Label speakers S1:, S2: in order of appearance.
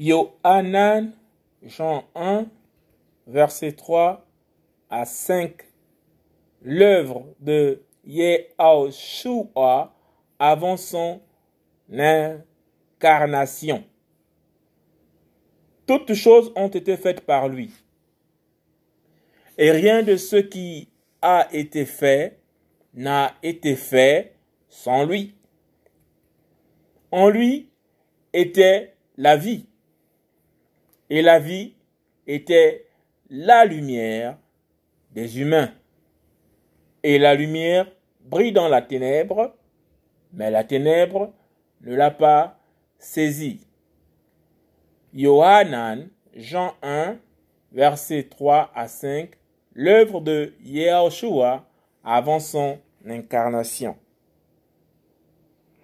S1: Yohanan, Jean 1, verset 3 à 5. L'œuvre de Yehoshua avant son incarnation. Toutes choses ont été faites par lui. Et rien de ce qui a été fait n'a été fait sans lui. En lui était la vie. Et la vie était la lumière des humains. Et la lumière brille dans la ténèbre, mais la ténèbre ne l'a pas saisi. Yohanan, Jean 1, versets 3 à 5, l'œuvre de Yahushua avant son incarnation.